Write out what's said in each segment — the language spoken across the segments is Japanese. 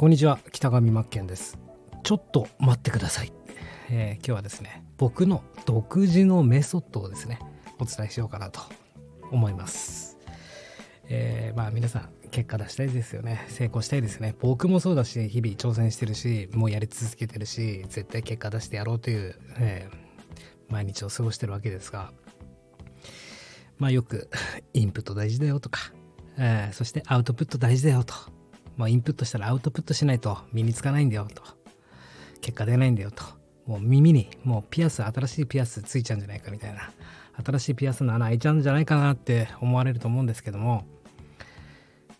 こんにちは北上真剣です。ちょっと待ってください、えー、今日はですね僕の独自のメソッドをですねお伝えしようかなと思います。えー、まあ皆さん結果出したいですよね。成功したいですね。僕もそうだし日々挑戦してるしもうやり続けてるし絶対結果出してやろうという、えー、毎日を過ごしてるわけですが。まあよくインプット大事だよとか、えー、そしてアウトプット大事だよとまあ、インプットしたらアウトプットしないと身につかないんだよと。結果出ないんだよと。もう耳にもうピアス、新しいピアスついちゃうんじゃないかみたいな。新しいピアスの穴開いちゃうんじゃないかなって思われると思うんですけども、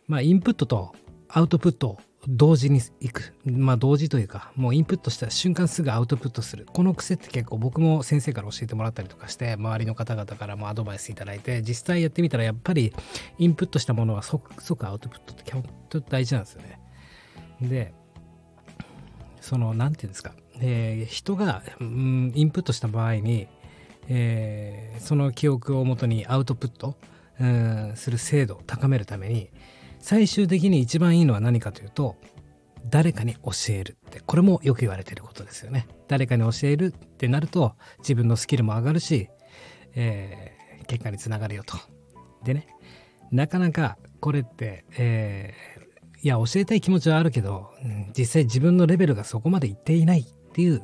まあ、インプットとアウトプット同時に行く。まあ同時というか、もうインプットした瞬間すぐアウトプットする。この癖って結構僕も先生から教えてもらったりとかして、周りの方々からもアドバイスいただいて、実際やってみたらやっぱりインプットしたものは即即アウトプットって本当大事なんですよね。で、その、なんていうんですか、えー、人が、うん、インプットした場合に、えー、その記憶をもとにアウトプット、うん、する精度を高めるために、最終的に一番いいのは何かというと誰かに教えるってこれもよく言われてることですよね。誰かに教えるってなると自分のスキルも上がるし、えー、結果につながるよと。でねなかなかこれって、えー、いや教えたい気持ちはあるけど、うん、実際自分のレベルがそこまでいっていないっていう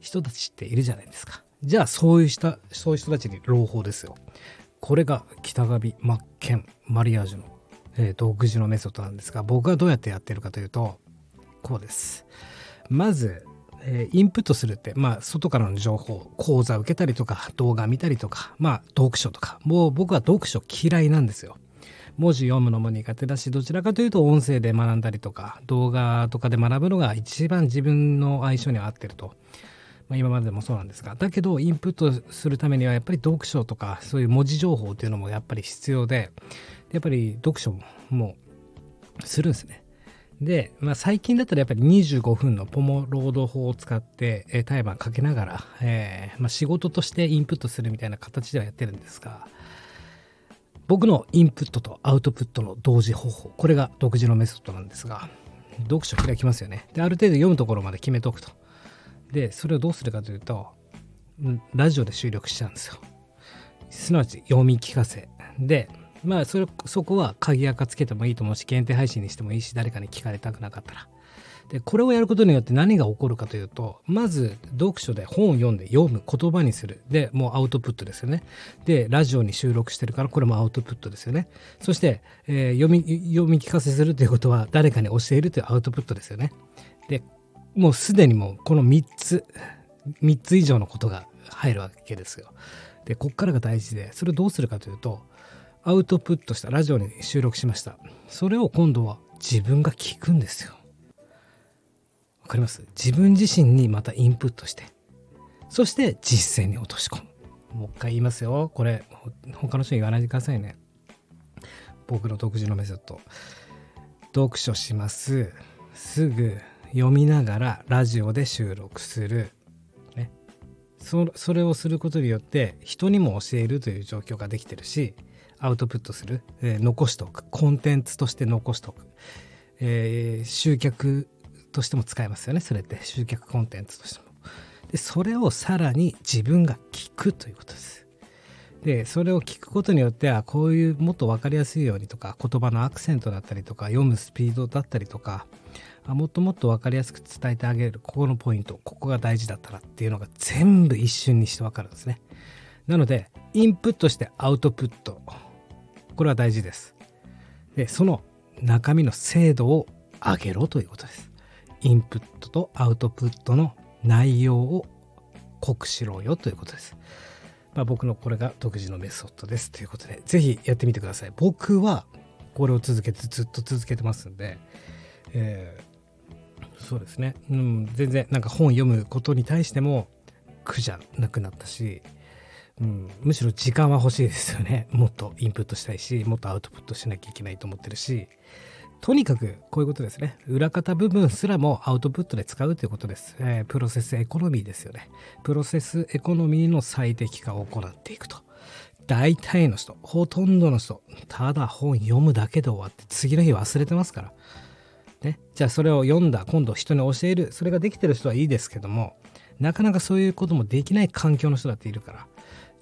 人たちっているじゃないですか。じゃあそういう人そういう人たちに朗報ですよ。これが北上マッケンマリアージュのえー、独自のメソッドなんですが僕はどうやってやってるかというとこうです。まず、えー、インプットするってまあ外からの情報講座受けたりとか動画見たりとかまあ読書とかもう僕は読書嫌いなんですよ。文字読むのも苦手だしどちらかというと音声で学んだりとか動画とかで学ぶのが一番自分の相性に合ってると。まあ、今までもそうなんですがだけどインプットするためにはやっぱり読書とかそういう文字情報っていうのもやっぱり必要でやっぱり読書もするんですね。で、まあ、最近だったらやっぱり25分のポモロード法を使って、えー、タイマーかけながら、えーまあ、仕事としてインプットするみたいな形ではやってるんですが、僕のインプットとアウトプットの同時方法、これが独自のメソッドなんですが、読書開きますよね。で、ある程度読むところまで決めておくと。で、それをどうするかというと、ラジオで収録しちゃうんですよ。すなわち読み聞かせ。で、まあそれそこは鍵垢つけてもいいと思うし限定配信にしてもいいし誰かに聞かれたくなかったら。でこれをやることによって何が起こるかというとまず読書で本を読んで読む言葉にするでもうアウトプットですよねでラジオに収録してるからこれもアウトプットですよねそして、えー、読み読み聞かせするということは誰かに教えるというアウトプットですよねでもうすでにもうこの3つ3つ以上のことが入るわけですよ。でこっからが大事でそれをどうするかというとアウトプットしたラジオに収録しました。それを今度は自分が聞くんですよ。わかります？自分自身にまたインプットしてそして実践に落とし込む。もう一回言いますよ。これ他の人に言わないでくださいね。僕の独自のメソッド。読書します。すぐ読みながらラジオで収録する、ね、そそれをすることによって人にも教えるという状況ができてるしアウトプットする、えー、残しておく。コンテンツとして残しておく、えー、集客としても使えますよね。それって。集客コンテンツとしても。でそれをさらに自分が聞くということです。でそれを聞くことによってはこういうもっと分かりやすいようにとか言葉のアクセントだったりとか読むスピードだったりとかもっともっと分かりやすく伝えてあげるここのポイントここが大事だったらっていうのが全部一瞬にして分かるんですねなのでインプットしてアウトプットこれは大事です。で、その中身の精度を上げろということです。インプットとアウトプットの内容を濃くしろよということです。まあ、僕のこれが独自のメソッドですということで、ぜひやってみてください。僕はこれを続けてずっと続けてますんで、え、そうですね、うん、全然なんか本読むことに対しても苦じゃなくなったし、うん、むしろ時間は欲しいですよね。もっとインプットしたいし、もっとアウトプットしなきゃいけないと思ってるし、とにかくこういうことですね。裏方部分すらもアウトプットで使うということです。えー、プロセスエコノミーですよね。プロセスエコノミーの最適化を行っていくと。大体の人、ほとんどの人、ただ本読むだけで終わって次の日忘れてますから。ね、じゃあそれを読んだ今度人に教える。それができてる人はいいですけどもなかなかそういうこともできない環境の人だっているから。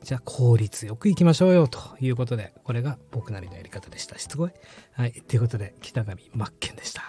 じゃあ効率よくいきましょうよということでこれが僕なりのやり方でした。しつこい。はい。ということで北上真剣でした。